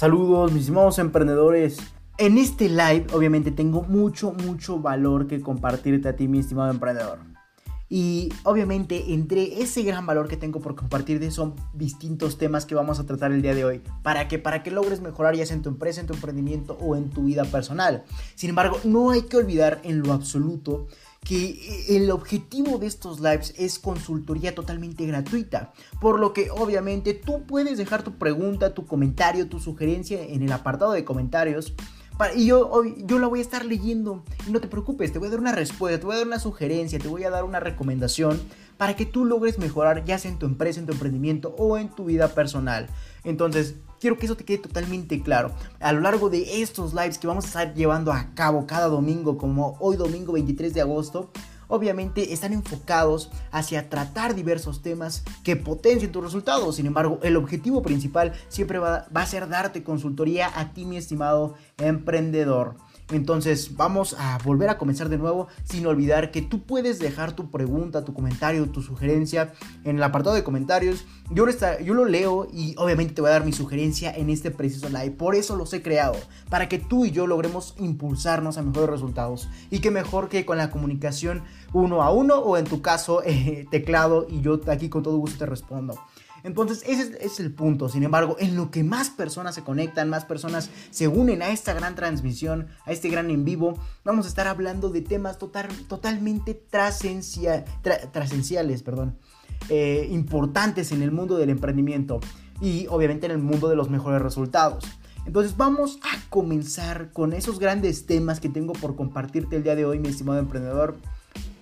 Saludos, mis estimados emprendedores. En este live, obviamente, tengo mucho, mucho valor que compartirte a ti, mi estimado emprendedor. Y obviamente, entre ese gran valor que tengo por compartirte son distintos temas que vamos a tratar el día de hoy. ¿Para que Para que logres mejorar ya sea en tu empresa, en tu emprendimiento o en tu vida personal. Sin embargo, no hay que olvidar en lo absoluto que el objetivo de estos lives es consultoría totalmente gratuita, por lo que obviamente tú puedes dejar tu pregunta, tu comentario, tu sugerencia en el apartado de comentarios. Y yo, yo la voy a estar leyendo. No te preocupes, te voy a dar una respuesta, te voy a dar una sugerencia, te voy a dar una recomendación para que tú logres mejorar ya sea en tu empresa, en tu emprendimiento o en tu vida personal. Entonces, quiero que eso te quede totalmente claro. A lo largo de estos lives que vamos a estar llevando a cabo cada domingo, como hoy domingo 23 de agosto, obviamente están enfocados hacia tratar diversos temas que potencien tus resultados. Sin embargo, el objetivo principal siempre va, va a ser darte consultoría a ti, mi estimado emprendedor. Entonces vamos a volver a comenzar de nuevo sin olvidar que tú puedes dejar tu pregunta, tu comentario, tu sugerencia en el apartado de comentarios. Yo lo, leo y obviamente te voy a dar mi sugerencia en este preciso live. Por eso los he creado, para que tú y yo logremos impulsarnos a mejores resultados. Y que mejor que con la comunicación uno a uno o en tu caso eh, teclado y yo aquí con todo gusto te respondo. Entonces, ese es, el punto. Sin embargo, en lo que más personas se conectan, más personas se unen a esta gran transmisión, a este gran en vivo, vamos a estar hablando de temas totalmente trascenciales, perdón, eh, importantes en el mundo del emprendimiento y obviamente en el mundo de los mejores resultados. Entonces vamos a comenzar con esos grandes temas que tengo por compartirte el día de hoy, mi estimado emprendedor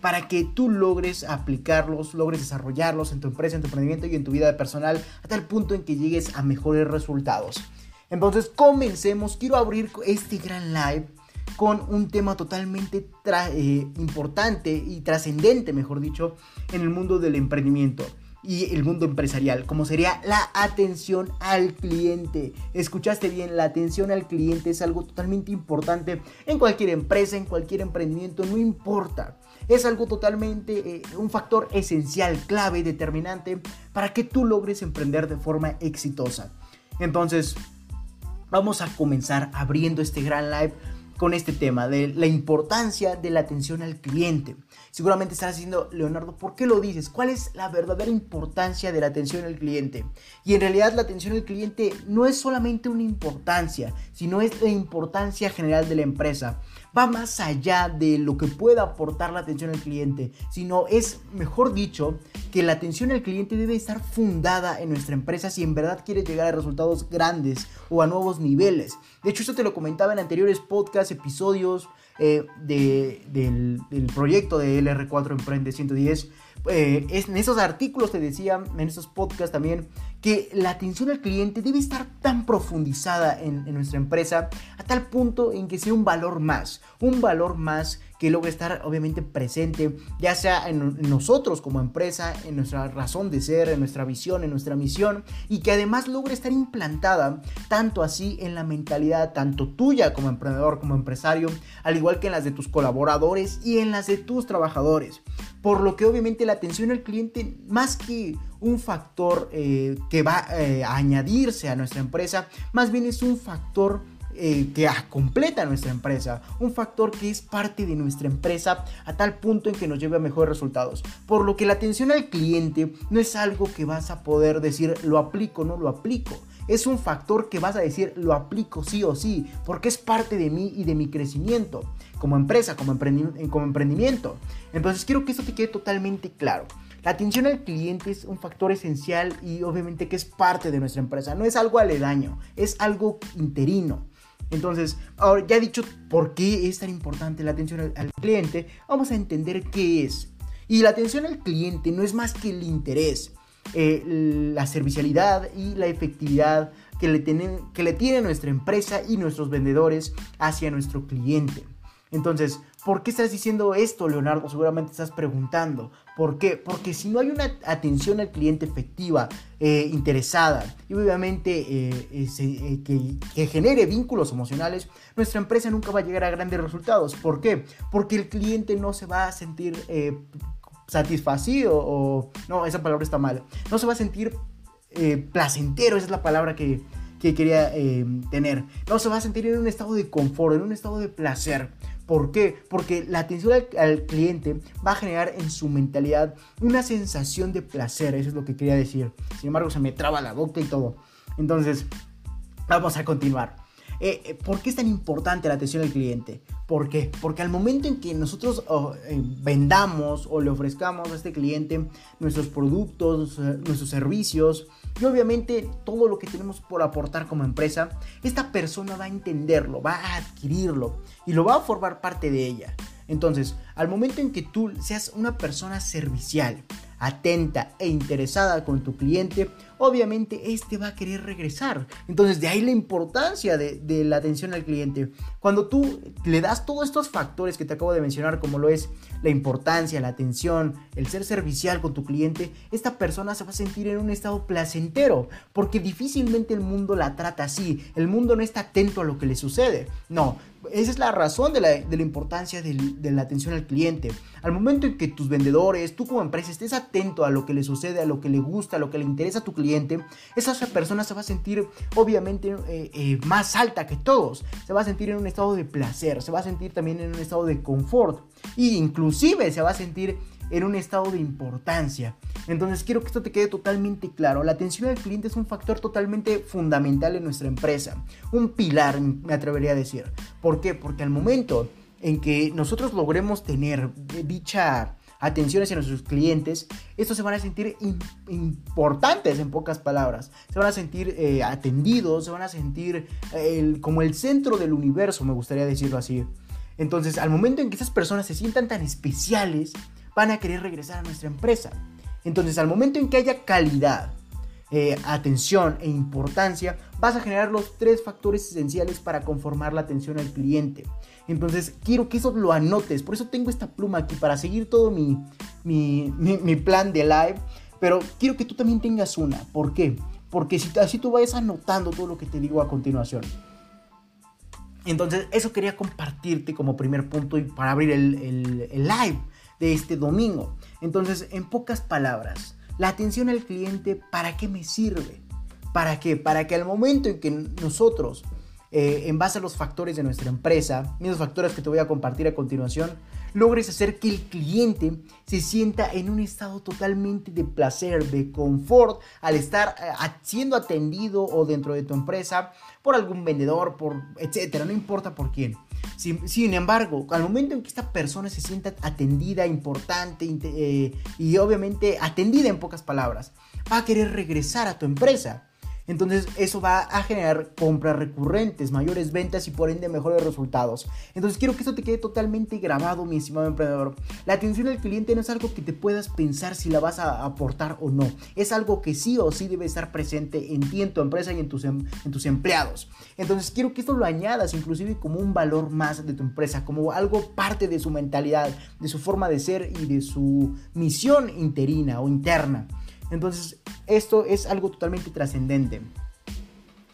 para que tú logres aplicarlos, logres desarrollarlos en tu empresa, en tu emprendimiento y en tu vida personal a tal punto en que llegues a mejores resultados. Entonces comencemos, quiero abrir este gran live con un tema totalmente eh, importante y trascendente, mejor dicho, en el mundo del emprendimiento y el mundo empresarial, como sería la atención al cliente. Escuchaste bien, la atención al cliente es algo totalmente importante en cualquier empresa, en cualquier emprendimiento, no importa es algo totalmente, eh, un factor esencial, clave, determinante para que tú logres emprender de forma exitosa. Entonces, vamos a comenzar abriendo este gran live con este tema de la importancia de la atención al cliente. Seguramente estarás diciendo, Leonardo, ¿por qué lo dices? ¿Cuál es la verdadera importancia de la atención al cliente? Y en realidad la atención al cliente no es solamente una importancia, sino es la importancia general de la empresa va más allá de lo que pueda aportar la atención al cliente, sino es, mejor dicho, que la atención al cliente debe estar fundada en nuestra empresa si en verdad quieres llegar a resultados grandes o a nuevos niveles. De hecho, esto te lo comentaba en anteriores podcasts, episodios eh, del, del proyecto de LR4 Emprende 110 eh, en esos artículos te decía, en esos podcasts también, que la atención al cliente debe estar tan profundizada en, en, nuestra empresa a tal punto en que sea un valor más, un valor más que logre estar obviamente presente, ya sea en, nosotros como empresa, en nuestra razón de ser, en nuestra visión, en nuestra misión, y que además logre estar implantada tanto así en la mentalidad, tanto tuya como emprendedor, como empresario, al igual que en las de tus colaboradores y en las de tus trabajadores. Por lo que obviamente la atención al cliente, más que un factor eh, que va eh, a añadirse a nuestra empresa, más bien es un factor eh, que completa nuestra empresa, un factor que es parte de nuestra empresa a tal punto en que nos lleve a mejores resultados. Por lo que la atención al cliente no es algo que vas a poder decir lo aplico, no lo aplico. Es un factor que vas a decir lo aplico sí o sí, porque es parte de mí y de mi crecimiento como empresa, como, como emprendimiento. Entonces quiero que esto te quede totalmente claro. La atención al cliente es un factor esencial y obviamente que es parte de nuestra empresa. No es algo aledaño, es algo interino. Entonces, ahora ya he dicho por qué es tan importante la atención al, cliente, vamos a entender qué es. Y la atención al cliente no es más que el interés, eh, la servicialidad y la efectividad que le, tienen, que le tiene nuestra empresa y nuestros vendedores hacia nuestro cliente. Entonces, ¿por qué estás diciendo esto, Leonardo? Seguramente estás preguntando. ¿Por qué? Porque si no hay una atención al cliente efectiva, eh, interesada y obviamente eh, eh, que, genere vínculos emocionales, nuestra empresa nunca va a llegar a grandes resultados. ¿Por qué? Porque el cliente no se va a sentir satisfacido o... No, esa palabra está mal. No se va a sentir placentero, esa es la palabra que, que quería tener. No, se va a sentir en un estado de confort, en un estado de placer. ¿Por qué? Porque la atención al, cliente va a generar en su mentalidad una sensación de placer, eso es lo que quería decir. Sin embargo, se me traba la boca y todo. Entonces, vamos a continuar. Eh, eh, ¿Por qué es tan importante la atención al cliente? ¿Por qué? Porque al momento en que nosotros oh, eh, vendamos o le ofrezcamos a este cliente nuestros productos, nuestros servicios y obviamente todo lo que tenemos por aportar como empresa, esta persona va a entenderlo, va a adquirirlo y lo va a formar parte de ella. Entonces, al momento en que tú seas una persona servicial, atenta e interesada con tu cliente, obviamente este va a querer regresar. Entonces de ahí la importancia de, la atención al cliente. Cuando tú le das todos estos factores que te acabo de mencionar, como lo es la importancia, la atención, el ser servicial con tu cliente, esta persona se va a sentir en un estado placentero, porque difícilmente el mundo la trata así. El mundo no está atento a lo que le sucede. No, esa es la razón de la, importancia de, de, la atención al cliente. Al momento en que tus vendedores, tú como empresa, estés atento a lo que le sucede, a lo que le gusta, a lo que le interesa a tu cliente, esa persona se va a sentir obviamente eh, eh, más alta que todos. Se va a sentir en un estado de placer, se va a sentir también en un estado de confort. E inclusive se va a sentir en un estado de importancia. Entonces quiero que esto te quede totalmente claro. La atención al cliente es un factor totalmente fundamental en nuestra empresa. Un pilar, me atrevería a decir. ¿Por qué? Porque al momento en que nosotros logremos tener dicha atención hacia nuestros clientes, estos se van a sentir importantes en pocas palabras. Se van a sentir eh, atendidos, se van a sentir eh, como el centro del universo, me gustaría decirlo así. Entonces, al momento en que esas personas se sientan tan especiales, van a querer regresar a nuestra empresa. Entonces, al momento en que haya calidad, eh, atención e importancia, vas a generar los tres factores esenciales para conformar la atención al cliente. Entonces, quiero que eso lo anotes. Por eso tengo esta pluma aquí para seguir todo mi, mi, plan de live. Pero quiero que tú también tengas una. ¿Por qué? Porque si así tú vayas anotando todo lo que te digo a continuación. Entonces, eso quería compartirte como primer punto y para abrir el, el live de este domingo. Entonces, en pocas palabras, la atención al cliente, ¿para qué me sirve? ¿Para qué? Para que al momento en que nosotros, eh, en base a los factores de nuestra empresa, esos factores que te voy a compartir a continuación, logres hacer que el cliente se sienta en un estado totalmente de placer, de confort, al estar eh, siendo atendido o dentro de tu empresa por algún vendedor, por etcétera, no importa por quién. Sin, embargo, al momento en que esta persona se sienta atendida, importante eh, y obviamente atendida en pocas palabras, va a querer regresar a tu empresa. Entonces eso va a generar compras recurrentes, mayores ventas y por ende mejores resultados. Entonces quiero que esto te quede totalmente grabado, mi estimado emprendedor. La atención al cliente no es algo que te puedas pensar si la vas a aportar o no. Es algo que sí o sí debe estar presente en ti, en tu empresa y en tus, em, en tus empleados. Entonces quiero que esto lo añadas inclusive como un valor más de tu empresa, como algo parte de su mentalidad, de su forma de ser y de su misión interina o interna. Entonces, esto es algo totalmente trascendente.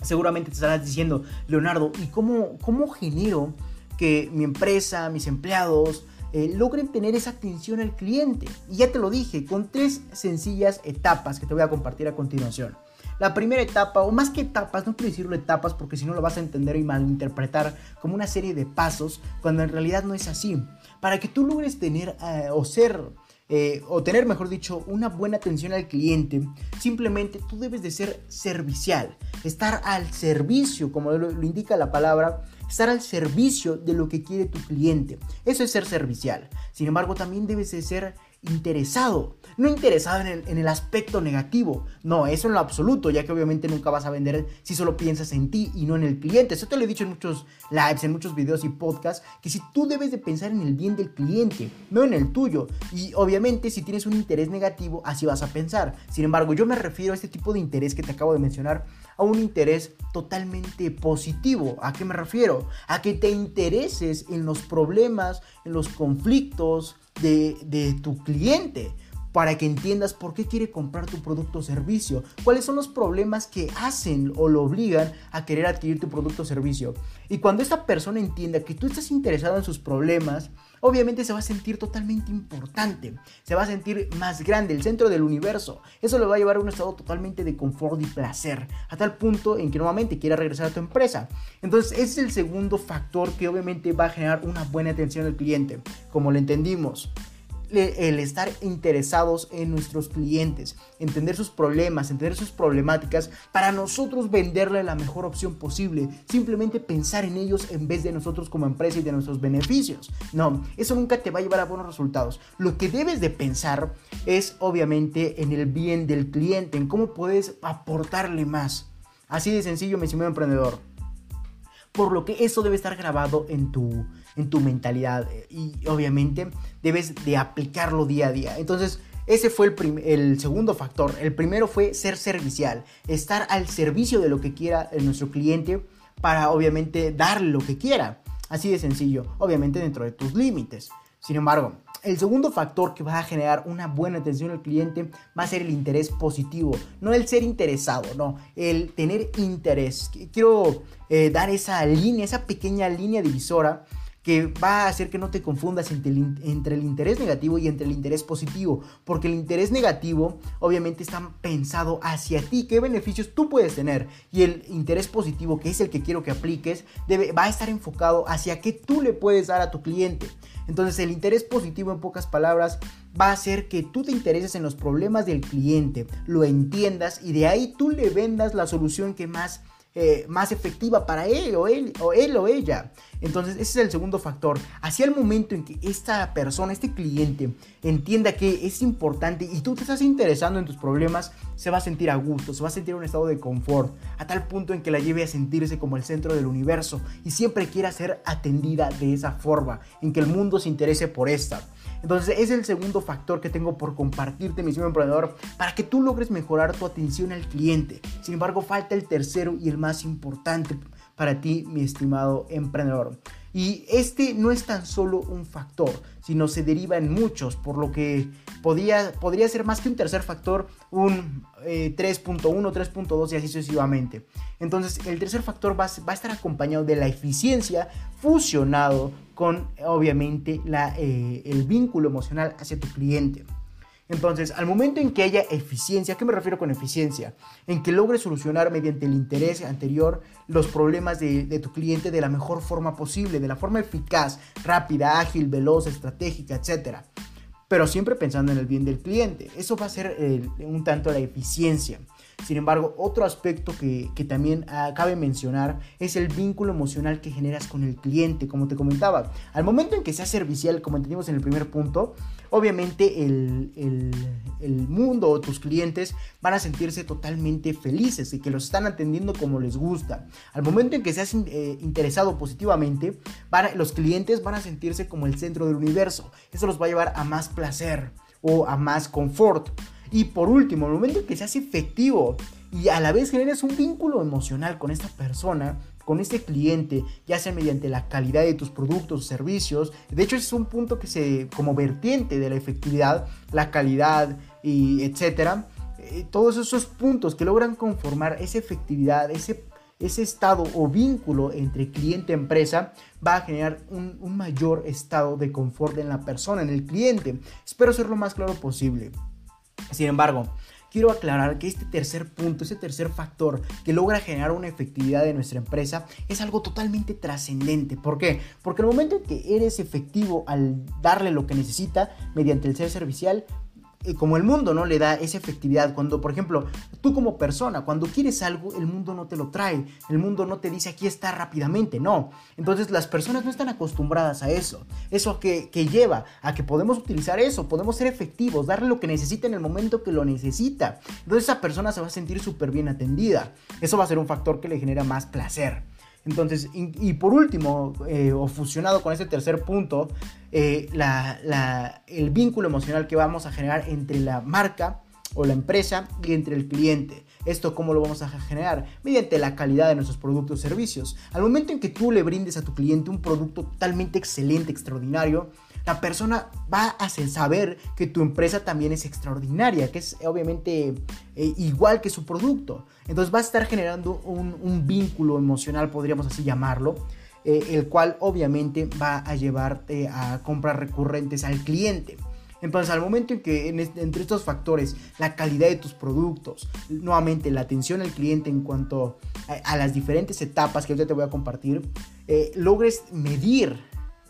Seguramente te estarás diciendo, Leonardo, ¿y cómo, cómo genero que mi empresa, mis empleados, eh, logren tener esa atención al cliente? Y ya te lo dije, con tres sencillas etapas que te voy a compartir a continuación. La primera etapa, o más que etapas, no quiero decirlo etapas porque si no lo vas a entender y malinterpretar como una serie de pasos, cuando en realidad no es así. Para que tú logres tener eh, o ser eh, o tener, mejor dicho, una buena atención al cliente, simplemente tú debes de ser servicial, estar al servicio, como lo, lo, indica la palabra, estar al servicio de lo que quiere tu cliente. Eso es ser servicial. Sin embargo, también debes de ser interesado. No interesado en el, aspecto negativo. No, eso en lo absoluto, ya que obviamente nunca vas a vender si solo piensas en ti y no en el cliente. Eso te lo he dicho en muchos lives, en muchos videos y podcasts, que si tú debes de pensar en el bien del cliente, no en el tuyo. Y obviamente si tienes un interés negativo, así vas a pensar. Sin embargo, yo me refiero a este tipo de interés que te acabo de mencionar, a un interés totalmente positivo. ¿A qué me refiero? A que te intereses en los problemas, en los conflictos, de, tu cliente. para que entiendas por qué quiere comprar tu producto o servicio, cuáles son los problemas que hacen o lo obligan a querer adquirir tu producto o servicio. Y cuando esta persona entienda que tú estás interesado en sus problemas, obviamente se va a sentir totalmente importante, se va a sentir más grande, el centro del universo. Eso le va a llevar a un estado totalmente de confort y placer, a tal punto en que nuevamente quiera regresar a tu empresa. Entonces, ese es el segundo factor que obviamente va a generar una buena atención al cliente, como lo entendimos el estar interesados en nuestros clientes, entender sus problemas, entender sus problemáticas, para nosotros venderle la mejor opción posible, simplemente pensar en ellos en vez de nosotros como empresa y de nuestros beneficios. No, eso nunca te va a llevar a buenos resultados. Lo que debes de pensar es obviamente en el bien del cliente, en cómo puedes aportarle más. Así de sencillo, mi estimado emprendedor. Por lo que eso debe estar grabado en tu, en tu mentalidad y obviamente debes de aplicarlo día a día. Entonces, ese fue el, el, segundo factor. El primero fue ser servicial, estar al servicio de lo que quiera nuestro cliente para obviamente darle lo que quiera. Así de sencillo, obviamente dentro de tus límites. Sin embargo, el segundo factor que va a generar una buena atención al cliente va a ser el interés positivo, no el ser interesado, no, el tener interés. Quiero eh, dar esa línea, esa pequeña línea divisora que va a hacer que no te confundas entre el, interés negativo y entre el interés positivo, porque el interés negativo obviamente está pensado hacia ti, qué beneficios tú puedes tener, y el interés positivo, que es el que quiero que apliques, debe, va a estar enfocado hacia qué tú le puedes dar a tu cliente. Entonces el interés positivo en pocas palabras va a hacer que tú te intereses en los problemas del cliente, lo entiendas y de ahí tú le vendas la solución que más eh, más efectiva para él o, él o él o ella. Entonces ese es el segundo factor. Hacia el momento en que esta persona, este cliente, entienda que es importante y tú te estás interesando en tus problemas, se va a sentir a gusto, se va a sentir en un estado de confort, a tal punto en que la lleve a sentirse como el centro del universo y siempre quiera ser atendida de esa forma, en que el mundo se interese por esta. Entonces es el segundo factor que tengo por compartirte, mi señor emprendedor, para que tú logres mejorar tu atención al cliente. Sin embargo, falta el tercero y el más importante para ti, mi estimado emprendedor. Y este no es tan solo un factor, sino se deriva en muchos, por lo que podría, podría ser más que un tercer factor, un 3.1, 3.2 y así sucesivamente. Entonces, el tercer factor va, a estar acompañado de la eficiencia fusionado con, obviamente, eh, el vínculo emocional hacia tu cliente. Entonces, al momento en que haya eficiencia, ¿a qué me refiero con eficiencia? En que logres solucionar mediante el interés anterior los problemas de, tu cliente de la mejor forma posible, de la forma eficaz, rápida, ágil, veloz, estratégica, etc. Pero siempre pensando en el bien del cliente. Eso va a ser un tanto la eficiencia. Sin embargo, otro aspecto que, también ah, cabe mencionar es el vínculo emocional que generas con el cliente, como te comentaba. Al momento en que sea servicial, como entendimos en el primer punto, obviamente el, mundo o tus clientes van a sentirse totalmente felices y que los están atendiendo como les gusta. Al momento en que seas eh, interesado positivamente, los clientes van a sentirse como el centro del universo. Eso los va a llevar a más placer o a más confort. Y por último, el momento en que seas efectivo y a la vez generes un vínculo emocional con esta persona, con este cliente, ya sea mediante la calidad de tus productos o servicios. De hecho, es un punto que se, como vertiente de la efectividad, la calidad y etcétera. Eh, todos esos puntos que logran conformar esa efectividad, ese, ese estado o vínculo entre cliente y empresa, va a generar un, un mayor estado de confort en la persona, en el cliente. Espero ser lo más claro posible. Sin embargo, quiero aclarar que este tercer punto, ese tercer factor que logra generar una efectividad de nuestra empresa es algo totalmente trascendente. ¿Por qué? Porque el momento en que eres efectivo al darle lo que necesita mediante el ser servicial, como el mundo no le da esa efectividad. Cuando, por ejemplo, tú como persona, cuando quieres algo, el mundo no te lo trae. El mundo no te dice aquí está rápidamente, no. Entonces las personas no están acostumbradas a eso. Eso que, que lleva a que podemos utilizar eso, podemos ser efectivos, darle lo que necesita en el momento que lo necesita. Entonces esa persona se va a sentir súper bien atendida. Eso va a ser un factor que le genera más placer. Entonces, y, por último, eh, o fusionado con ese tercer punto, eh, el vínculo emocional que vamos a generar entre la marca o la empresa y entre el cliente. ¿Esto cómo lo vamos a generar? Mediante la calidad de nuestros productos y servicios. Al momento en que tú le brindes a tu cliente un producto totalmente excelente, extraordinario, la persona va a saber que tu empresa también es extraordinaria, que es obviamente eh, igual que su producto. Entonces va a estar generando un, vínculo emocional, podríamos así llamarlo, eh, el cual obviamente va a llevarte a compras recurrentes al cliente. Entonces, al momento en que entre estos factores, la calidad de tus productos, nuevamente la atención al cliente en cuanto a, las diferentes etapas que ahorita te voy a compartir, eh, logres medir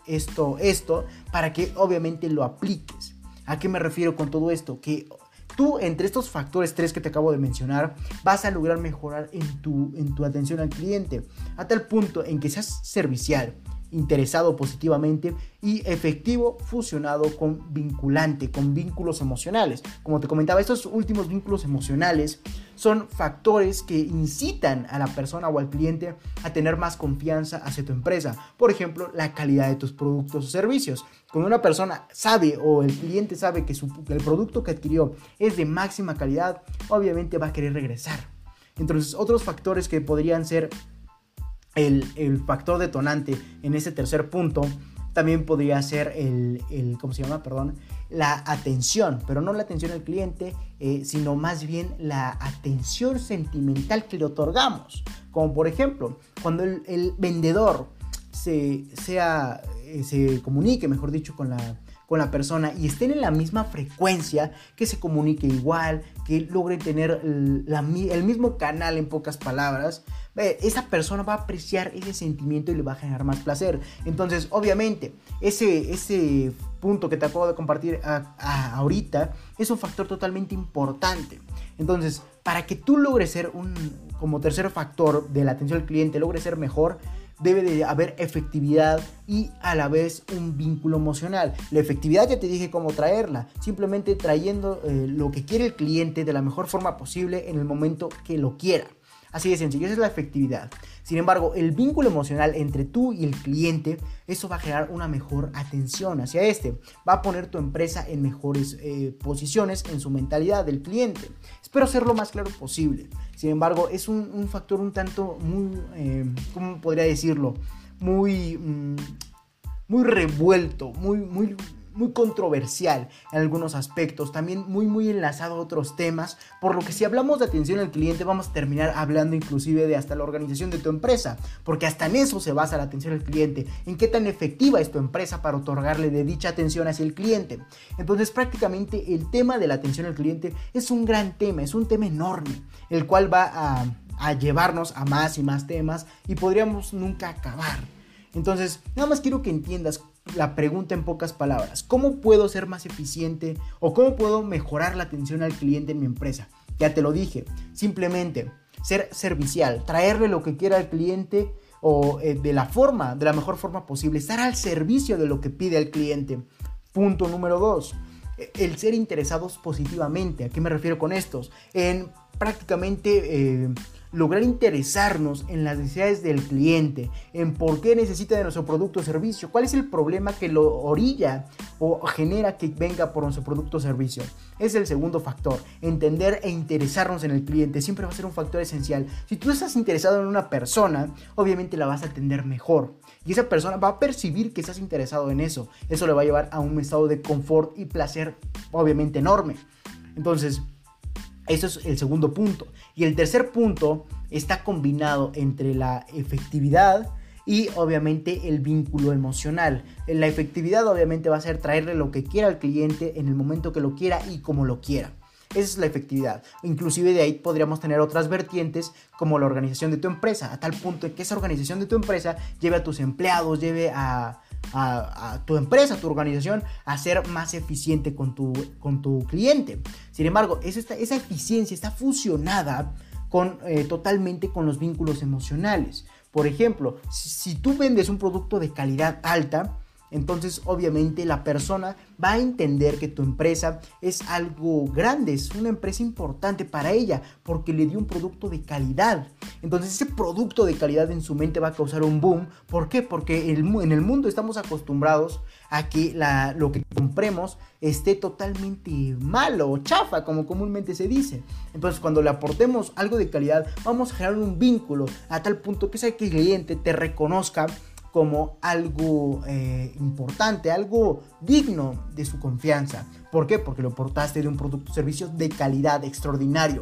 esto, esto para que obviamente lo apliques. ¿A qué me refiero con todo esto? Que tú entre estos factores tres que te acabo de mencionar vas a lograr mejorar en tu, en tu atención al cliente a tal punto en que seas servicial, interesado positivamente y efectivo fusionado con vinculante, con vínculos emocionales. Como te comentaba, estos últimos vínculos emocionales son factores que incitan a la persona o al cliente a tener más confianza hacia tu empresa. Por ejemplo, la calidad de tus productos o servicios. Cuando una persona sabe o el cliente sabe que, que el producto que adquirió es de máxima calidad, obviamente va a querer regresar. Entonces, otros factores que podrían ser el, factor detonante en ese tercer punto también podría ser el, el, ¿cómo se llama? Perdón, la atención, pero no la atención al cliente, eh, sino más bien la atención sentimental que le otorgamos. Como por ejemplo, cuando el, vendedor se, sea, eh, se comunique, mejor dicho, con la, con la persona y estén en la misma frecuencia, que se comunique igual, que logre tener el mismo canal en pocas palabras, esa persona va a apreciar ese sentimiento y le va a generar más placer. Entonces, obviamente, ese, ese punto que te acabo de compartir ahorita es un factor totalmente importante. Entonces, para que tú logres ser un, como tercer factor de la atención al cliente, logres ser mejor, debe de haber efectividad y a la vez un vínculo emocional. La efectividad ya te dije cómo traerla, simplemente trayendo eh, lo que quiere el cliente de la mejor forma posible en el momento que lo quiera. Así de sencillo, esa es la efectividad. Sin embargo, el vínculo emocional entre tú y el cliente, eso va a generar una mejor atención hacia este. Va a poner tu empresa en mejores eh, posiciones en su mentalidad del cliente. Espero ser lo más claro posible. Sin embargo, es un, factor un tanto muy, eh, ¿cómo podría decirlo? Muy, mm, muy revuelto, muy, muy muy controversial en algunos aspectos, también muy muy enlazado a otros temas, por lo que si hablamos de atención al cliente vamos a terminar hablando inclusive de hasta la organización de tu empresa, porque hasta en eso se basa la atención al cliente, en qué tan efectiva es tu empresa para otorgarle de dicha atención hacia el cliente. Entonces prácticamente el tema de la atención al cliente es un gran tema, es un tema enorme, el cual va a, a llevarnos a más y más temas y podríamos nunca acabar. Entonces, nada más quiero que entiendas la pregunta en pocas palabras. ¿Cómo puedo ser más eficiente o cómo puedo mejorar la atención al cliente en mi empresa? Ya te lo dije, simplemente ser servicial, traerle lo que quiera al cliente o eh, de la forma, de la mejor forma posible, estar al servicio de lo que pide el cliente. Punto número dos, el ser interesados positivamente. ¿A qué me refiero con estos? En prácticamente eh, lograr interesarnos en las necesidades del cliente, en por qué necesita de nuestro producto o servicio, cuál es el problema que lo orilla o genera que venga por nuestro producto o servicio. Es el segundo factor, entender e interesarnos en el cliente siempre va a ser un factor esencial. Si tú estás interesado en una persona, obviamente la vas a atender mejor y esa persona va a percibir que estás interesado en eso. Eso le va a llevar a un estado de confort y placer obviamente enorme. Entonces, eso es el segundo punto. Y el tercer punto está combinado entre la efectividad y obviamente el vínculo emocional. La efectividad obviamente va a ser traerle lo que quiera al cliente en el momento que lo quiera y como lo quiera. Esa es la efectividad. Inclusive de ahí podríamos tener otras vertientes como la organización de tu empresa, a tal punto que esa organización de tu empresa lleve a tus empleados, lleve a, a, tu empresa, a tu organización, a ser más eficiente con tu, con tu cliente. Sin embargo, esa, eficiencia está fusionada con, eh, totalmente con los vínculos emocionales. Por ejemplo, si tú vendes un producto de calidad alta, entonces obviamente la persona va a entender que tu empresa es algo grande, es una empresa importante para ella porque le dio un producto de calidad. Entonces ese producto de calidad en su mente va a causar un boom. ¿Por qué? Porque en el mundo estamos acostumbrados a que lo que compremos esté totalmente malo o chafa, como comúnmente se dice. Entonces cuando le aportemos algo de calidad, vamos a generar un vínculo a tal punto que ese cliente te reconozca como algo eh, importante, algo digno de su confianza. ¿Por qué? Porque lo portaste de un producto o servicio de calidad extraordinario.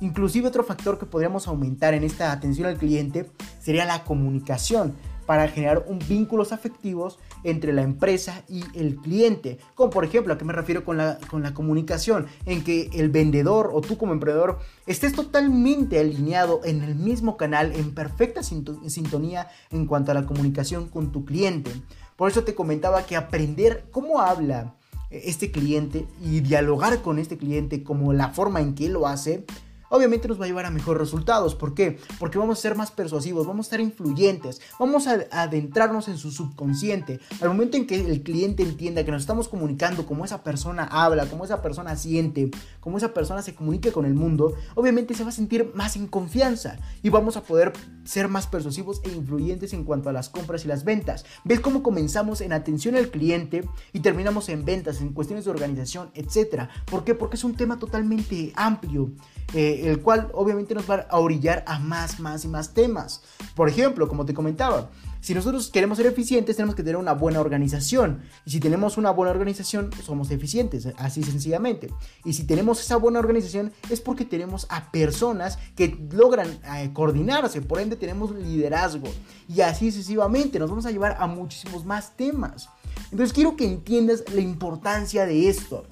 Inclusive otro factor que podríamos aumentar en esta atención al cliente sería la comunicación para generar un vínculos afectivos entre la empresa y el cliente. Como por ejemplo, ¿a qué me refiero con la, con la comunicación? En que el vendedor o tú como emprendedor estés totalmente alineado en el mismo canal, en perfecta sintonía en cuanto a la comunicación con tu cliente. Por eso te comentaba que aprender cómo habla este cliente y dialogar con este cliente como la forma en que lo hace obviamente nos va a llevar a mejores resultados. ¿Por qué? Porque vamos a ser más persuasivos, vamos a estar influyentes, vamos a adentrarnos en su subconsciente. Al momento en que el cliente entienda que nos estamos comunicando como esa persona habla, como esa persona siente, como esa persona se comunica con el mundo, obviamente se va a sentir más en confianza y vamos a poder ser más persuasivos e influyentes en cuanto a las compras y las ventas. ¿Ves cómo comenzamos en atención al cliente y terminamos en ventas, en cuestiones de organización, etcétera? ¿Por qué? Porque es un tema totalmente amplio. Eh, el cual obviamente nos va a orillar a más, más y más temas. Por ejemplo, como te comentaba, si nosotros queremos ser eficientes, tenemos que tener una buena organización. Y si tenemos una buena organización, somos eficientes, así sencillamente. Y si tenemos esa buena organización, es porque tenemos a personas que logran eh, coordinarse, por ende tenemos liderazgo. Y así sucesivamente, nos vamos a llevar a muchísimos más temas. Entonces quiero que entiendas la importancia de esto.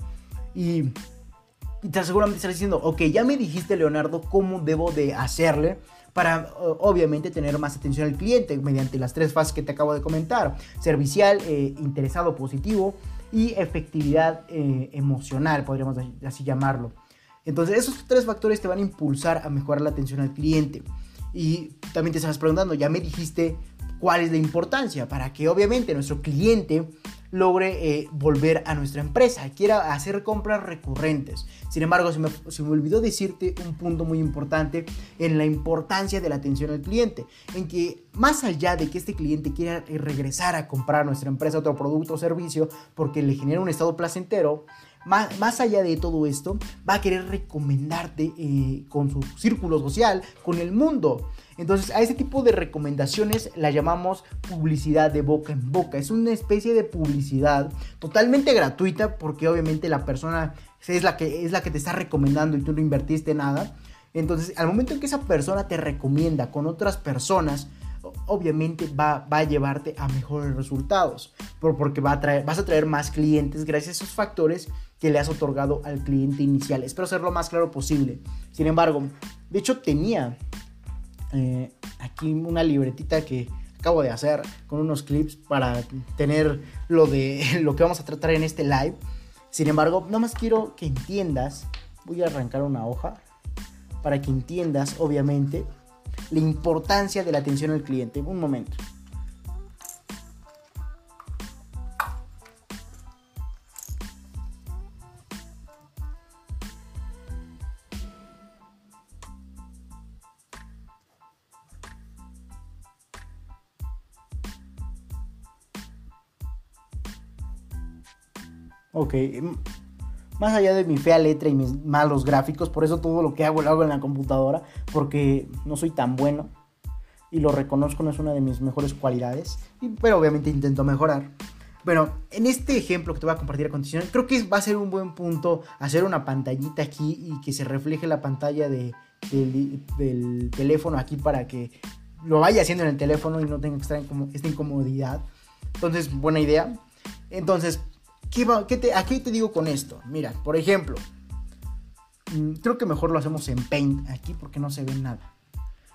Y y te seguramente estarás diciendo, ok, ya me dijiste Leonardo cómo debo de hacerle para obviamente tener más atención al cliente mediante las tres fases que te acabo de comentar, servicial, eh, interesado, positivo y efectividad eh, emocional, podríamos así llamarlo. Entonces esos tres factores te van a impulsar a mejorar la atención al cliente. Y también te estás preguntando, ya me dijiste cuál es la importancia para que obviamente nuestro cliente logre eh, volver a nuestra empresa, quiera hacer compras recurrentes. Sin embargo, se me, olvidó decirte un punto muy importante en la importancia de la atención al cliente, en que más allá de que este cliente quiera regresar a comprar nuestra empresa otro producto o servicio porque le genera un estado placentero, más, más, allá de todo esto, va a querer recomendarte eh, con su círculo social, con el mundo. Entonces a ese tipo de recomendaciones la llamamos publicidad de boca en boca. Es una especie de publicidad totalmente gratuita porque obviamente la persona es la que, es la que te está recomendando y tú no invertiste nada. Entonces al momento en que esa persona te recomienda con otras personas, obviamente va, va, a llevarte a mejores resultados, porque va a traer, vas a traer más clientes gracias a esos factores que le has otorgado al cliente inicial. Espero ser lo más claro posible. Sin embargo, de hecho tenía eh, aquí una libretita que acabo de hacer con unos clips para tener lo de lo que vamos a tratar en este live. Sin embargo, nada más quiero que entiendas, voy a arrancar una hoja para que entiendas, obviamente, la importancia de la atención al cliente. Un momento. Ok, más allá de mi fea letra y mis malos gráficos, por eso todo lo que hago lo hago en la computadora, porque no soy tan bueno y lo reconozco, no es una de mis mejores cualidades, pero obviamente intento mejorar. Bueno, en este ejemplo que te voy a compartir a continuación, creo que va a ser un buen punto hacer una pantallita aquí y que se refleje la pantalla de, del, teléfono aquí para que lo vaya haciendo en el teléfono y no tenga que esta incomodidad. Entonces, buena idea. Entonces, ¿Qué, te, ¿A qué te digo con esto? Mira, por ejemplo, mm, creo que mejor lo hacemos en Paint aquí porque no se ve nada.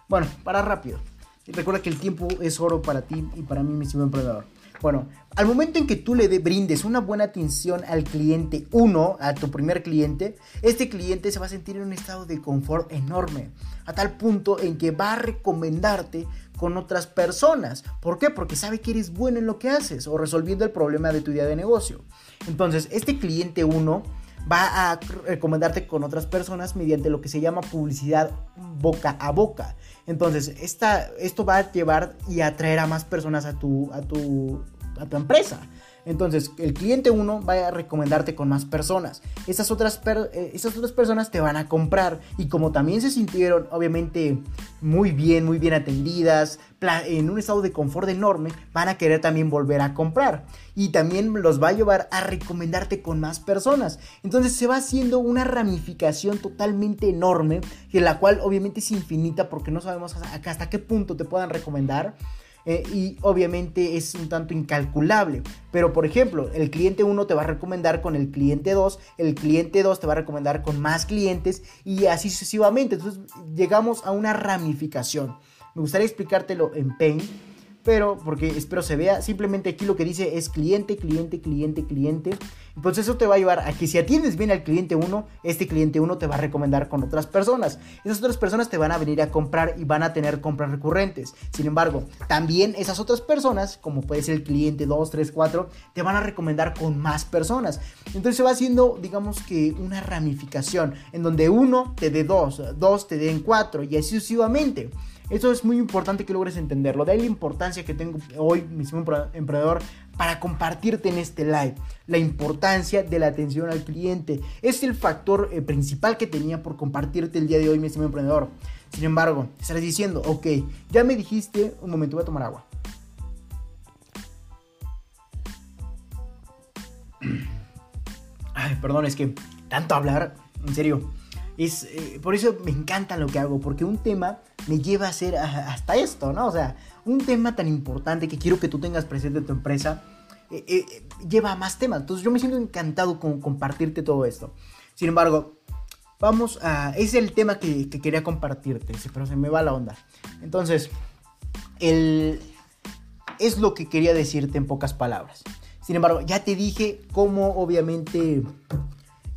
Bueno, para rápido. Recuerda que el tiempo es oro para ti y para mí, mi estimado emprendedor. Bueno, al momento en que tú le brindes una buena atención al cliente uno, a tu primer cliente, este cliente se va a sentir en un estado de confort enorme, a tal punto en que va a recomendarte con otras personas. ¿Por qué? Porque sabe que eres bueno en lo que haces o resolviendo el problema de tu idea de negocio. Entonces, este cliente 1 va a recomendarte con otras personas mediante lo que se llama publicidad boca a boca. Entonces, esta, esto va a llevar y atraer a más personas a tu, a tu, a tu empresa. Entonces, el cliente 1 va a recomendarte con más personas. Esas otras, eh, esas otras personas te van a comprar. Y como también se sintieron, obviamente, muy bien, muy bien atendidas, en un estado de confort enorme, van a querer también volver a comprar. Y también los va a llevar a recomendarte con más personas. Entonces se va haciendo una ramificación totalmente enorme, en la cual obviamente es infinita porque no sabemos hasta qué punto te puedan recomendar. Eh, y obviamente es un tanto incalculable. Pero por ejemplo, el cliente 1 te va a recomendar con el cliente 2, el cliente 2 te va a recomendar con más clientes y así sucesivamente. Entonces llegamos a una ramificación. Me gustaría explicártelo en Paint pero porque espero se vea, simplemente aquí lo que dice es cliente, cliente, cliente, cliente. Pues eso te va a llevar a que si atiendes bien al cliente 1, este cliente 1 te va a recomendar con otras personas. Esas otras personas te van a venir a comprar y van a tener compras recurrentes. Sin embargo, también esas otras personas, como puede ser el cliente 2, 3, 4, te van a recomendar con más personas. Entonces se va haciendo, digamos que una ramificación en donde uno te dé dos, dos te den cuatro y así sucesivamente. Eso es muy importante que logres entenderlo. De ahí la importancia que tengo hoy, mismo emprendedor, para compartirte en este live. La importancia de la atención al cliente. Es el factor eh, principal que tenía por compartirte el día de hoy, mi estimado emprendedor. Sin embargo, estarás diciendo, ok, ya me dijiste, un momento, voy a tomar agua. Ay, perdón, es que tanto hablar, en serio. Es, eh, por eso me encanta lo que hago, porque un tema me lleva a hacer hasta esto, ¿no? O sea, un tema tan importante que quiero que tú tengas presente en tu empresa, eh, eh, lleva a más temas. Entonces yo me siento encantado con compartirte todo esto. Sin embargo, vamos a... Es el tema que, quería compartirte, pero se me va la onda. Entonces, el, es lo que quería decirte en pocas palabras. Sin embargo, ya te dije cómo obviamente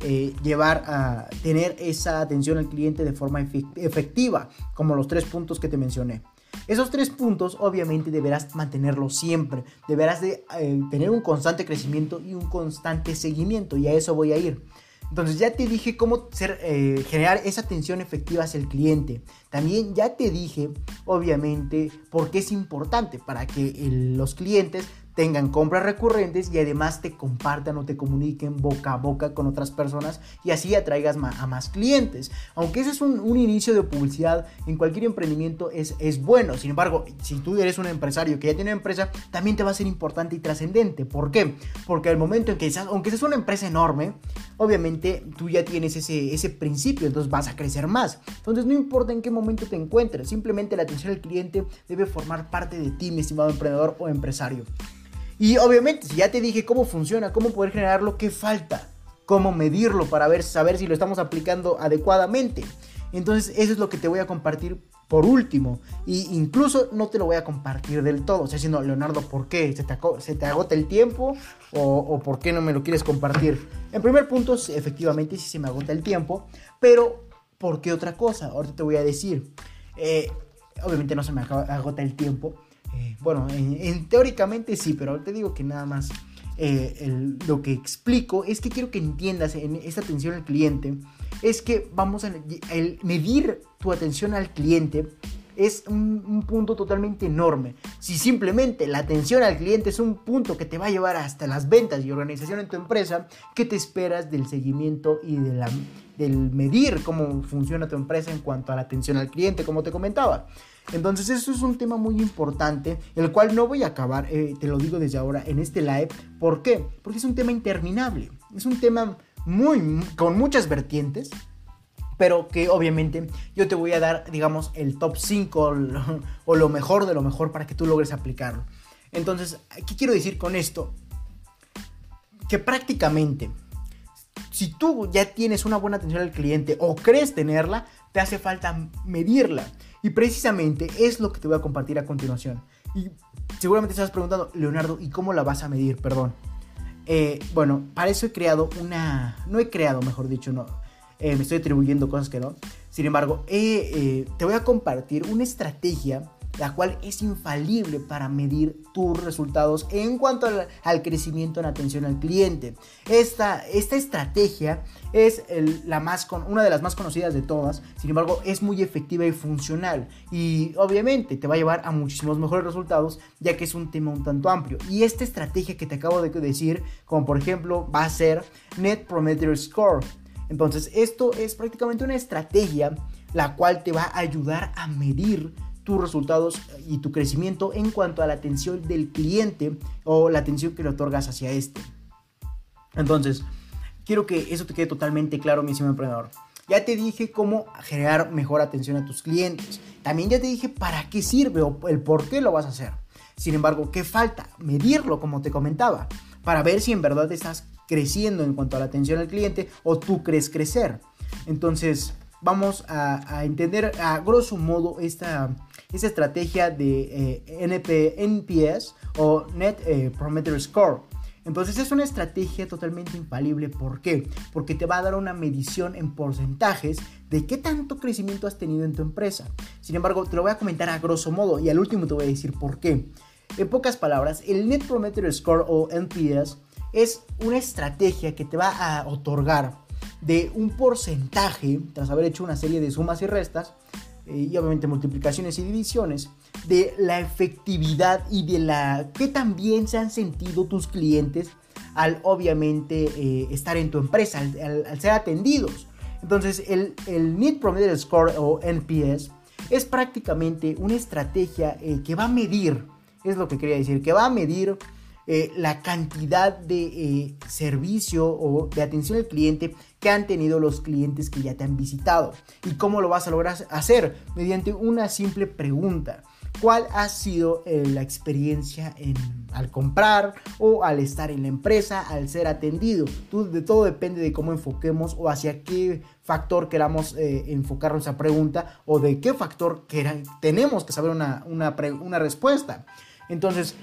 eh, llevar a tener esa atención al cliente de forma efectiva, como los tres puntos que te mencioné. Esos tres puntos obviamente deberás mantenerlos siempre, deberás de eh, tener un constante crecimiento y un constante seguimiento y a eso voy a ir. Entonces ya te dije cómo eh, generar esa atención efectiva hacia el cliente. También ya te dije, obviamente, por qué es importante para que los clientes tengan compras recurrentes y además te compartan o te comuniquen boca a boca con otras personas y así atraigas a más clientes. Aunque ese es un, inicio de publicidad en cualquier emprendimiento es, es bueno. Sin embargo, si tú eres un empresario que ya tiene una empresa, también te va a ser importante y trascendente. ¿Por qué? Porque al momento en que seas, aunque seas una empresa enorme, obviamente tú ya tienes ese, ese principio, entonces vas a crecer más. Entonces no importa en qué momento te encuentres, simplemente la atención al cliente debe formar parte de ti, mi estimado emprendedor o empresario. Y obviamente, si ya te dije cómo funciona, cómo poder generarlo, ¿qué falta? ¿Cómo medirlo para ver, saber si lo estamos aplicando adecuadamente? Entonces, eso es lo que te voy a compartir por último. Y incluso no te lo voy a compartir del todo. O sea, diciendo, Leonardo, ¿por qué? ¿Se te, agota el tiempo? O, o, por qué no me lo quieres compartir? En primer punto, efectivamente sí se me agota el tiempo. Pero, ¿por qué otra cosa? Ahorita te voy a decir. Eh, obviamente no se me agota el tiempo. Eh, bueno, en, teóricamente sí, pero te digo que nada más eh, lo que explico es que quiero que entiendas en esta atención al cliente, es que vamos a medir tu atención al cliente es un, punto totalmente enorme. Si simplemente la atención al cliente es un punto que te va a llevar hasta las ventas y organización en tu empresa, ¿qué te esperas del seguimiento y de la, del medir cómo funciona tu empresa en cuanto a la atención al cliente, como te comentaba? Entonces eso es un tema muy importante, el cual no voy a acabar, eh, te lo digo desde ahora, en este live. ¿Por qué? Porque es un tema interminable. Es un tema muy, con muchas vertientes, pero que obviamente yo te voy a dar, digamos, el top 5 o lo mejor de lo mejor para que tú logres aplicarlo. Entonces, ¿qué quiero decir con esto? Que prácticamente, si tú ya tienes una buena atención al cliente o crees tenerla, te hace falta medirla. Y precisamente es lo que te voy a compartir a continuación. Y seguramente estás preguntando, Leonardo, ¿y cómo la vas a medir? Perdón. Eh, bueno, para eso he creado una... No he creado, mejor dicho, no. Eh, me estoy atribuyendo cosas que no. Sin embargo, eh, te voy a compartir una estrategia la cual es infalible para medir tus resultados en cuanto al, crecimiento en atención al cliente. Esta, esta estrategia es la más una de las más conocidas de todas, sin embargo es muy efectiva y funcional y obviamente te va a llevar a muchísimos mejores resultados ya que es un tema un tanto amplio. Y esta estrategia que te acabo de decir, como por ejemplo va a ser Net Prometer Score. Entonces esto es prácticamente una estrategia la cual te va a ayudar a medir tus resultados y tu crecimiento en cuanto a la atención del cliente o la atención que le otorgas hacia este. Entonces, quiero que eso te quede totalmente claro, mi estimado emprendedor. Ya te dije cómo generar mejor atención a tus clientes. También ya te dije para qué sirve o el por qué lo vas a hacer. Sin embargo, ¿qué falta? Medirlo, como te comentaba, para ver si en verdad estás creciendo en cuanto a la atención al cliente o tú crees crecer. Entonces, vamos a, entender a grosso modo esta, esta estrategia de eh, NP, NPS o Net eh, Prometer Score. Entonces es una estrategia totalmente infalible. ¿Por qué? Porque te va a dar una medición en porcentajes de qué tanto crecimiento has tenido en tu empresa. Sin embargo, te lo voy a comentar a grosso modo y al último te voy a decir por qué. En pocas palabras, el Net Prometer Score o NPS es una estrategia que te va a otorgar de un porcentaje, tras haber hecho una serie de sumas y restas, y obviamente multiplicaciones y divisiones, de la efectividad y de la que también se han sentido tus clientes al obviamente eh, estar en tu empresa, al, ser atendidos. Entonces el, el Need Prometer Score o NPS es prácticamente una estrategia eh, que va a medir, es lo que quería decir, que va a medir eh, la cantidad de eh, servicio o de atención al cliente que han tenido los clientes que ya te han visitado. ¿Y cómo lo vas a lograr hacer? Mediante una simple pregunta. ¿Cuál ha sido eh, la experiencia al comprar o al estar en la empresa, al ser atendido? de todo depende de cómo enfoquemos o hacia qué factor queramos enfocar nuestra pregunta o de qué factor tenemos que saber una, una respuesta. Entonces,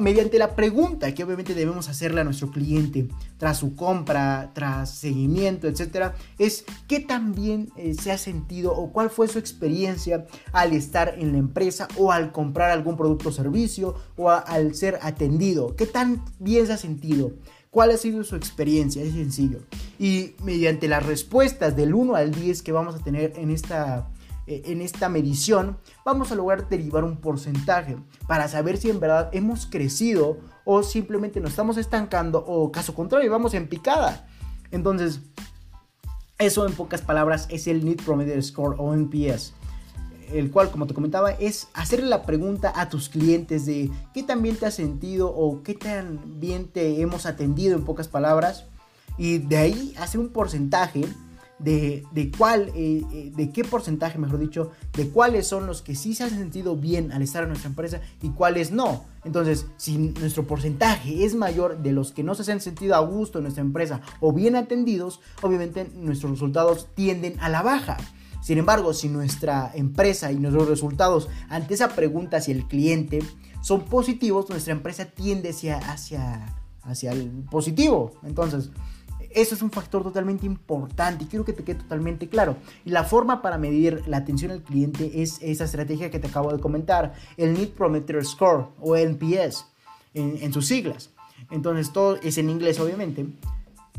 mediante la pregunta que obviamente debemos hacerle a nuestro cliente tras su compra, tras seguimiento, etcétera, es qué tan bien eh, se ha sentido o cuál fue su experiencia al estar en la empresa o al comprar algún producto o servicio o al ser atendido, qué tan bien se ha sentido. ¿Cuál ha sido su experiencia? Es sencillo. Y mediante las respuestas del 1 al 10 que vamos a tener en esta eh, en esta medición, vamos a lograr derivar un porcentaje para saber si en verdad hemos crecido o simplemente nos estamos estancando o caso contrario, vamos en picada. Entonces, eso en pocas palabras es el Need Prometer Score o NPS el cual, como te comentaba, es hacerle la pregunta a tus clientes de qué tan bien te has sentido o qué tan bien te hemos atendido en pocas palabras. Y de ahí hacer un porcentaje de, cuál, eh, eh, de qué porcentaje, mejor dicho, de cuáles son los que sí se han sentido bien al estar en nuestra empresa y cuáles no. Entonces, si nuestro porcentaje es mayor de los que no se han sentido a gusto en nuestra empresa o bien atendidos, obviamente nuestros resultados tienden a la baja. Sin embargo, si nuestra empresa y nuestros resultados ante esa pregunta hacia el cliente son positivos, nuestra empresa tiende hacia, hacia, hacia el positivo. Entonces, eso es un factor totalmente importante y quiero que te quede totalmente claro. Y la forma para medir la atención al cliente es esa estrategia que te acabo de comentar, el Need Prometer Score o NPS en, sus siglas. Entonces todo es en inglés obviamente.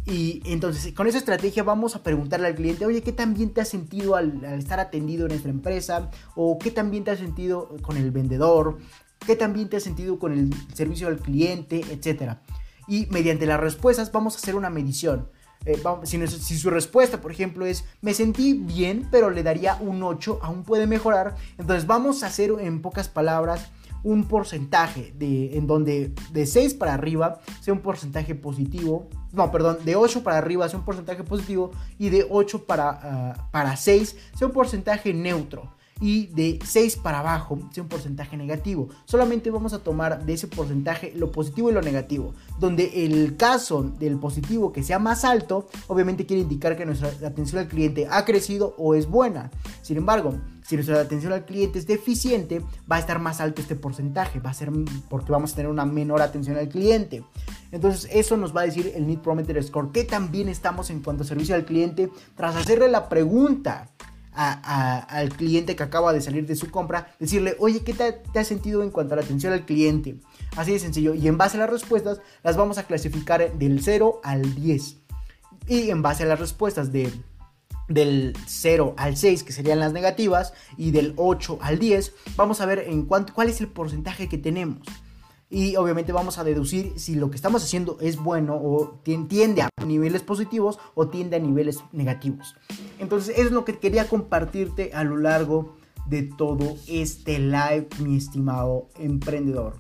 Y entonces con esa estrategia vamos a preguntarle al cliente, oye, ¿qué tan bien te has sentido al, estar atendido en nuestra empresa? ¿O qué tan bien te has sentido con el vendedor? ¿Qué tan bien te has sentido con el servicio al cliente? Etcétera y mediante las respuestas vamos a hacer una medición. Eh, si, su respuesta, por ejemplo, es me sentí bien, pero le daría un 8, aún puede mejorar, entonces vamos a hacer en pocas palabras un porcentaje de, en donde de 6 para arriba sea un porcentaje positivo, no, perdón, de 8 para arriba sea un porcentaje positivo y de 8 para, ah, para 6 sea un porcentaje neutro y de 6 para abajo sea un porcentaje negativo. Solamente vamos a tomar de ese porcentaje lo positivo y lo negativo, donde el caso del positivo que sea más alto, obviamente quiere indicar que nuestra atención al cliente ha crecido o es buena. Sin embargo, si nuestra atención al cliente es deficiente, va a estar más alto este porcentaje, va a ser porque vamos a tener una menor atención al cliente. Entonces, eso nos va a decir el Need Prometer Score, qué tan bien estamos en cuanto a servicio al cliente tras hacerle la pregunta al cliente que acaba de salir de su compra, decirle, oye, ¿qué te, te has sentido en cuanto a la atención al cliente? Así de sencillo. Y en base a las respuestas, las vamos a clasificar del 0 al 10. Y en base a las respuestas de del 0 al 6, que serían las negativas, y del 8 al 10, vamos a ver en cuánto, cuál es el porcentaje que tenemos. Y obviamente vamos a deducir si lo que estamos haciendo es bueno o tiende a niveles positivos o tiende a niveles negativos. Entonces, es lo que quería compartirte a lo largo de todo este live, mi estimado emprendedor.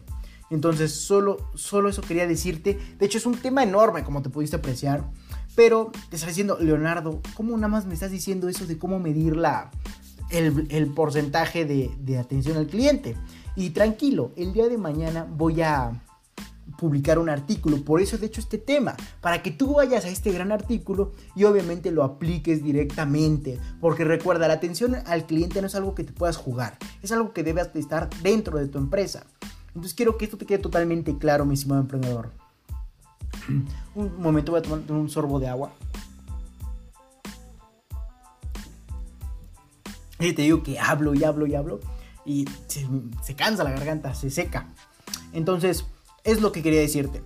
Entonces, solo, solo eso quería decirte. De hecho, es un tema enorme, como te pudiste apreciar. Pero te está diciendo, Leonardo, ¿cómo nada más me estás diciendo eso de cómo medir la, el, porcentaje de, de atención al cliente? Y tranquilo, el día de mañana voy a publicar un artículo. Por eso de hecho este tema, para que tú vayas a este gran artículo y obviamente lo apliques directamente. Porque recuerda, la atención al cliente no es algo que te puedas jugar, es algo que debes estar dentro de tu empresa. Entonces quiero que esto te quede totalmente claro, mi estimado emprendedor. Un momento, voy a tomar un sorbo de agua. Te digo que hablo y hablo y hablo y se, cansa la garganta, se seca. Entonces, es lo que quería decirte.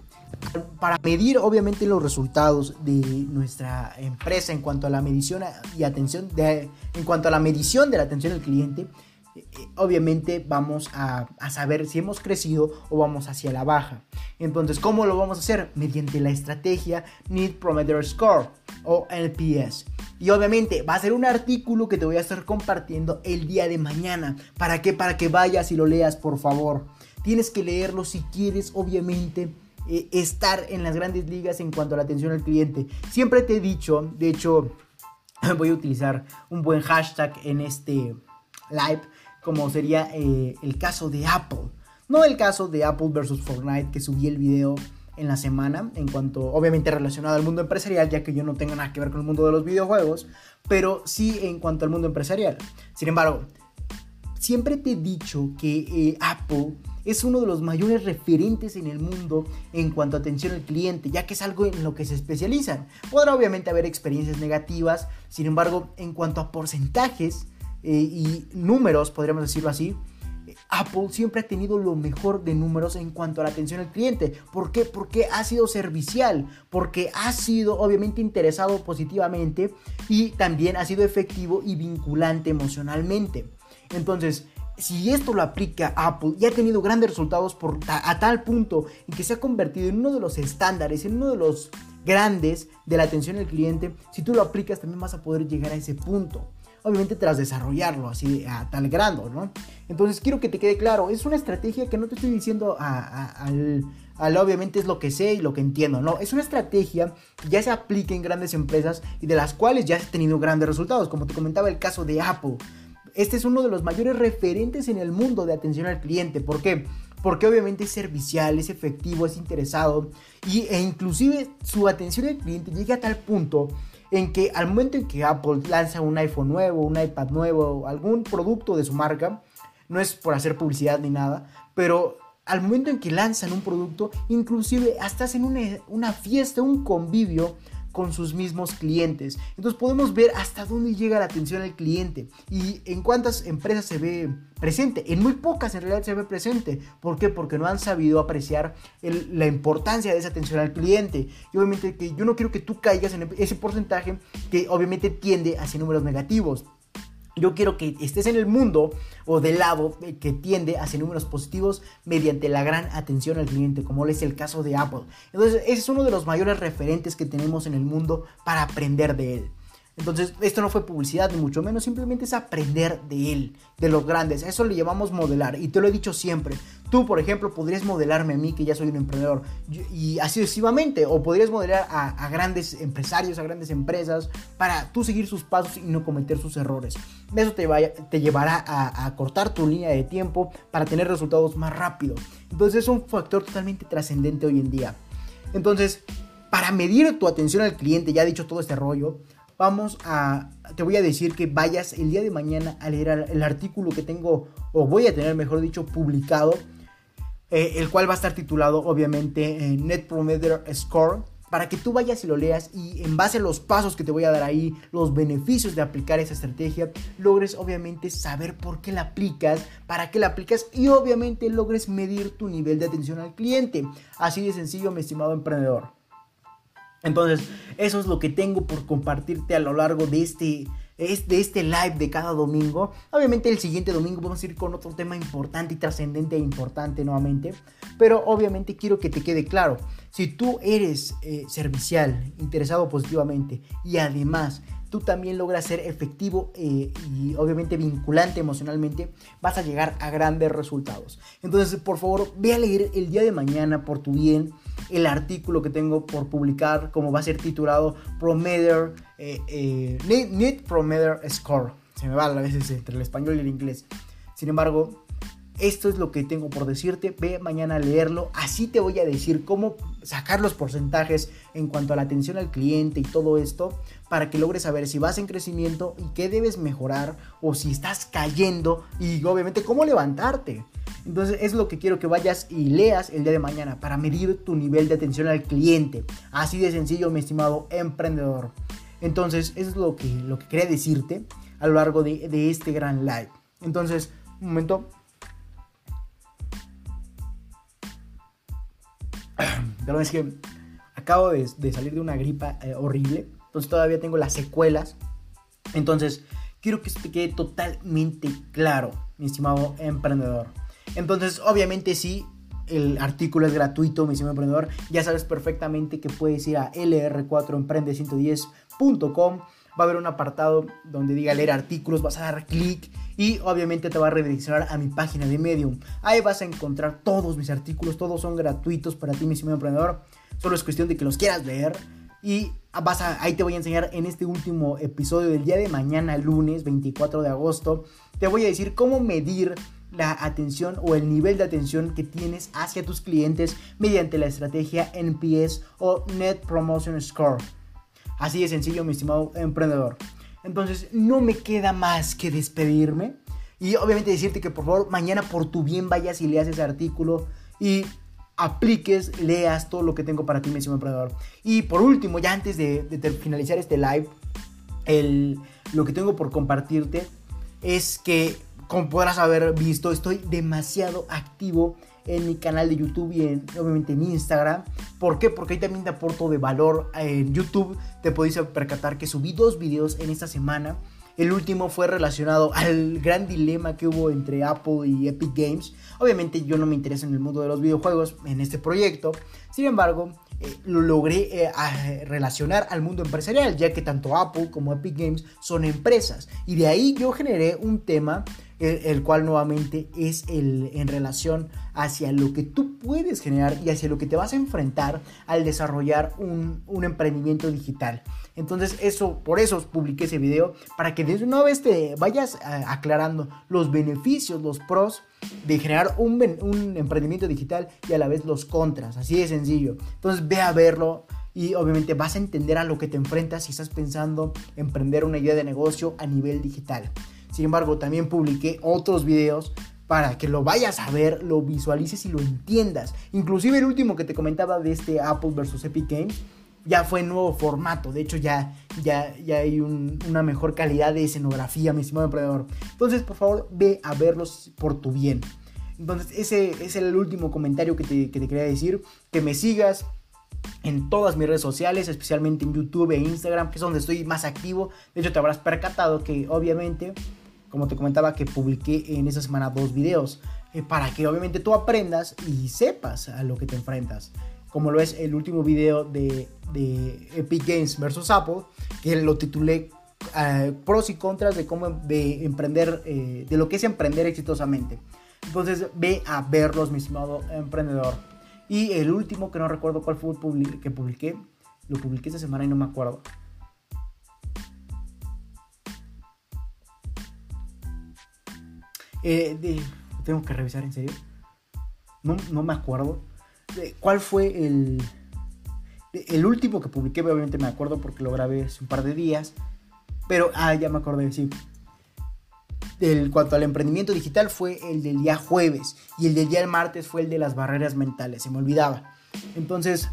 Para medir obviamente los resultados de nuestra empresa en cuanto a la medición y atención, en cuanto a la medición de la atención al cliente, eh, obviamente vamos a, saber si hemos crecido o vamos hacia la baja. Entonces, ¿cómo lo vamos a hacer? Mediante la estrategia Need Promoter Score o NPS. Y obviamente va a ser un artículo que te voy a estar compartiendo el día de mañana. ¿Para qué? Para que vayas y lo leas, por favor. Tienes que leerlo si quieres, obviamente, eh, estar en las grandes ligas en cuanto a la atención al cliente. Siempre te he dicho, de hecho, voy a utilizar un buen hashtag en este live como sería eh, el caso de Apple. No el caso de Apple versus Fortnite, que subí el video en la semana, en cuanto, obviamente relacionado al mundo empresarial, ya que yo no tengo nada que ver con el mundo de los videojuegos, pero sí en cuanto al mundo empresarial. Sin embargo, siempre te he dicho que eh, Apple es uno de los mayores referentes en el mundo en cuanto a atención al cliente, ya que es algo en lo que se especializan. Podrá obviamente haber experiencias negativas, sin embargo, en cuanto a porcentajes, eh, y números, podríamos decirlo así, Apple siempre ha tenido lo mejor de números en cuanto a la atención al cliente. ¿Por qué? Porque ha sido servicial, porque ha sido obviamente interesado positivamente y también ha sido efectivo y vinculante emocionalmente. Entonces, si esto lo aplica Apple y ha tenido grandes resultados a tal punto en que se ha convertido en uno de los estándares, en uno de los grandes de la atención al cliente, si tú lo aplicas también vas a poder llegar a ese punto obviamente tras desarrollarlo así a tal grado, ¿no? Entonces quiero que te quede claro, es una estrategia que no te estoy diciendo al, obviamente es lo que sé y lo que entiendo, no, es una estrategia que ya se aplica en grandes empresas y de las cuales ya has tenido grandes resultados, como te comentaba el caso de Apple. Este es uno de los mayores referentes en el mundo de atención al cliente, ¿por qué? Porque obviamente es servicial, es efectivo, es interesado y, e inclusive su atención al cliente llega a tal punto en que al momento en que Apple lanza un iPhone nuevo, un iPad nuevo, algún producto de su marca, no es por hacer publicidad ni nada, pero al momento en que lanzan un producto, inclusive hasta hacen una, una fiesta, un convivio con sus mismos clientes. Entonces podemos ver hasta dónde llega la atención al cliente y en cuántas empresas se ve presente. En muy pocas en realidad se ve presente. ¿Por qué? Porque no han sabido apreciar la importancia de esa atención al cliente. Y obviamente que yo no quiero que tú caigas en ese porcentaje que obviamente tiende hacia números negativos. Yo quiero que estés en el mundo o del lado que tiende hacia números positivos mediante la gran atención al cliente, como es el caso de Apple. Entonces, ese es uno de los mayores referentes que tenemos en el mundo para aprender de él. Entonces, esto no fue publicidad, ni mucho menos, simplemente es aprender de él, de los grandes. Eso le llamamos modelar. Y te lo he dicho siempre. Tú, por ejemplo, podrías modelarme a mí, que ya soy un emprendedor, y así sucesivamente. O podrías modelar a, grandes empresarios, a grandes empresas, para tú seguir sus pasos y no cometer sus errores. Eso te, te llevará a, a cortar tu línea de tiempo para tener resultados más rápido. Entonces, es un factor totalmente trascendente hoy en día. Entonces, para medir tu atención al cliente, ya he dicho todo este rollo, vamos a, te voy a decir que vayas el día de mañana a leer el artículo que tengo, o voy a tener, mejor dicho, publicado, eh, el cual va a estar titulado, obviamente, Net Promoter Score para que tú vayas y lo leas y en base a los pasos que te voy a dar ahí, los beneficios de aplicar esa estrategia, logres obviamente saber por qué la aplicas, para qué la aplicas y obviamente logres medir tu nivel de atención al cliente. Así de sencillo, mi estimado emprendedor. Entonces, eso es lo que tengo por compartirte a lo largo de este de este live de cada domingo. Obviamente el siguiente domingo vamos a ir con otro tema importante y trascendente e importante nuevamente. Pero obviamente quiero que te quede claro, si tú eres eh, servicial, interesado positivamente y además tú también logras ser efectivo eh, y obviamente vinculante emocionalmente, vas a llegar a grandes resultados. Entonces, por favor, ve a leer el día de mañana por tu bien el artículo que tengo por publicar, como va a ser titulado Prometer, eh, eh, Need, Prometer Score. Se me va a veces entre el español y el inglés. Sin embargo, esto es lo que tengo por decirte. Ve mañana a leerlo. Así te voy a decir cómo sacar los porcentajes en cuanto a la atención al cliente y todo esto para que logres saber si vas en crecimiento y qué debes mejorar o si estás cayendo y obviamente cómo levantarte. Entonces es lo que quiero que vayas y leas el día de mañana para medir tu nivel de atención al cliente. Así de sencillo, mi estimado emprendedor. Entonces eso es lo que, lo que quería decirte a lo largo de, de este gran live. Entonces, un momento. Perdón, es que acabo de, salir de una gripa eh, horrible. Entonces todavía tengo las secuelas. Entonces, quiero que esto te quede totalmente claro, mi estimado emprendedor. Entonces, obviamente sí, el artículo es gratuito, mi estimado emprendedor. Ya sabes perfectamente que puedes ir a lr4emprende110.com. Va a haber un apartado donde diga leer artículos, vas a dar clic y obviamente te va a redireccionar a mi página de Medium. Ahí vas a encontrar todos mis artículos, todos son gratuitos para ti, mi estimado emprendedor. Solo es cuestión de que los quieras leer y vas a, ahí te voy a enseñar en este último episodio del día de mañana, lunes 24 de agosto. Te voy a decir cómo medir la atención o el nivel de atención que tienes hacia tus clientes mediante la estrategia NPS o Net Promotion Score. Así de sencillo, mi estimado emprendedor. Entonces, no me queda más que despedirme y obviamente decirte que por favor mañana por tu bien vayas y leas ese artículo y apliques, leas todo lo que tengo para ti, mi estimado emprendedor. Y por último, ya antes de, finalizar este live, el, lo que tengo por compartirte es que como podrás haber visto, estoy demasiado activo en mi canal de YouTube y obviamente en Instagram. ¿Por qué? Porque ahí también te aporto de valor. En YouTube te podéis percatar que subí dos videos en esta semana. El último fue relacionado al gran dilema que hubo entre Apple y Epic Games. Obviamente yo no me intereso en el mundo de los videojuegos en este proyecto. Sin embargo, eh, lo logré eh, relacionar al mundo empresarial, ya que tanto Apple como Epic Games son empresas. Y de ahí yo generé un tema el, cual nuevamente es el, en relación hacia lo que tú puedes generar y hacia lo que te vas a enfrentar al desarrollar un, emprendimiento digital. Entonces, eso, por eso publiqué ese video, para que de una vez te vayas eh, aclarando los beneficios, los pros de generar un, un emprendimiento digital y a la vez los contras, así de sencillo. Entonces, ve a verlo y obviamente vas a entender a lo que te enfrentas si estás pensando emprender una idea de negocio a nivel digital. Sin embargo, también publiqué otros videos para que lo vayas a ver, lo visualices y lo entiendas. Inclusive el último que te comentaba de este Apple versus Epic Games ya fue nuevo formato. De hecho, ya, ya, ya hay una mejor calidad de escenografía, mi estimado emprendedor. Entonces, por favor, ve a verlos por tu bien. Entonces, ese, es el último comentario que te, que te quería decir. Que me sigas, en todas mis redes sociales, especialmente en YouTube e Instagram, que es donde estoy más activo. De hecho, te habrás percatado que obviamente como te comentaba, que publiqué en esa semana dos videos, eh, para que obviamente tú aprendas y sepas a lo que te enfrentas. Como lo es el último video de, Epic Games versus Apple, que lo titulé eh, pros y contras de cómo de emprender, eh, de lo que es emprender exitosamente. Entonces ve a verlos, mi estimado emprendedor. Y el último, que no recuerdo cuál fue el que publiqué, lo publiqué esta semana y no me acuerdo. Eh, tengo que revisar en serio. No, me acuerdo. ¿Cuál fue el, el último que publiqué? Obviamente me acuerdo porque lo grabé hace un par de días. Pero, ah, ya me acordé, sí. En cuanto al emprendimiento digital fue el del día jueves y el del día martes fue el de las barreras mentales, se me olvidaba. Entonces,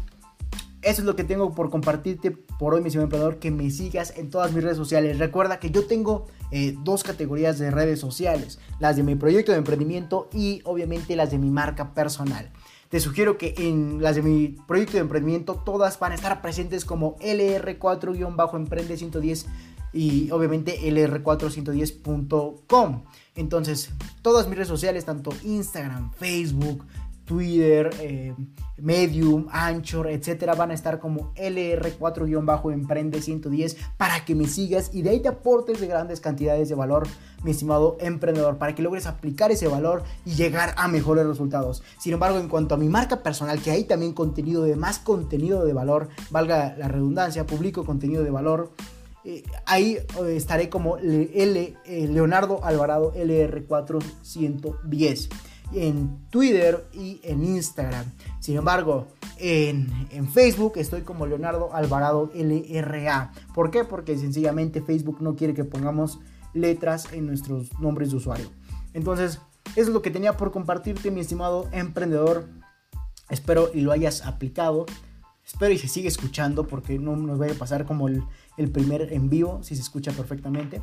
eso es lo que tengo por compartirte por hoy, mi señor emprendedor, que me sigas en todas mis redes sociales. Recuerda que yo tengo eh, dos categorías de redes sociales, las de mi proyecto de emprendimiento y obviamente las de mi marca personal. Te sugiero que en las de mi proyecto de emprendimiento todas van a estar presentes como LR4-Emprende 110 y obviamente lr410.com. Entonces, todas mis redes sociales, tanto Instagram, Facebook, Twitter, eh, Medium, Anchor, etcétera, van a estar como LR4-Emprende 110 para que me sigas y de ahí te aportes de grandes cantidades de valor, mi estimado emprendedor, para que logres aplicar ese valor y llegar a mejores resultados. Sin embargo, en cuanto a mi marca personal, que hay también contenido de más contenido de valor, valga la redundancia, publico contenido de valor. Eh, ahí eh, estaré como L, Leonardo Alvarado LR410 en Twitter y en Instagram. Sin embargo, en, Facebook estoy como Leonardo Alvarado LRA. ¿Por qué? Porque sencillamente Facebook no quiere que pongamos letras en nuestros nombres de usuario. Entonces, eso es lo que tenía por compartirte, mi estimado emprendedor. Espero y lo hayas aplicado. Espero y se sigue escuchando porque no nos vaya a pasar como el, el primer en vivo, si se escucha perfectamente.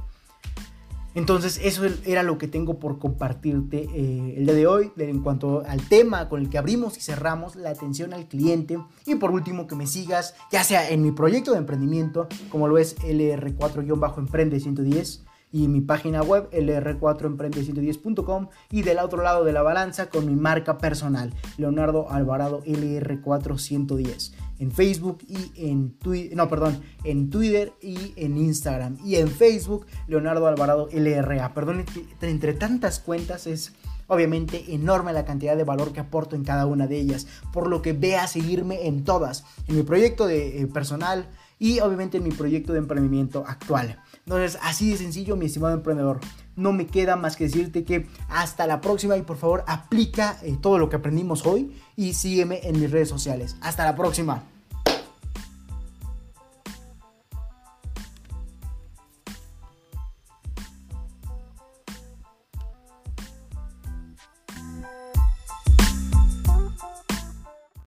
Entonces eso era lo que tengo por compartirte eh, el día de hoy en cuanto al tema con el que abrimos y cerramos la atención al cliente. Y por último que me sigas ya sea en mi proyecto de emprendimiento como lo es LR4-Emprende 110 y mi página web lr4emprende110.com y del otro lado de la balanza con mi marca personal Leonardo Alvarado LR4110 en Facebook y en Twitter, no, perdón, en Twitter y en Instagram y en Facebook Leonardo Alvarado LRA. Perdón, entre tantas cuentas es obviamente enorme la cantidad de valor que aporto en cada una de ellas, por lo que ve a seguirme en todas, en mi proyecto de eh, personal y obviamente en mi proyecto de emprendimiento actual. Entonces, así de sencillo, mi estimado emprendedor. No me queda más que decirte que hasta la próxima y por favor aplica eh, todo lo que aprendimos hoy y sígueme en mis redes sociales. Hasta la próxima.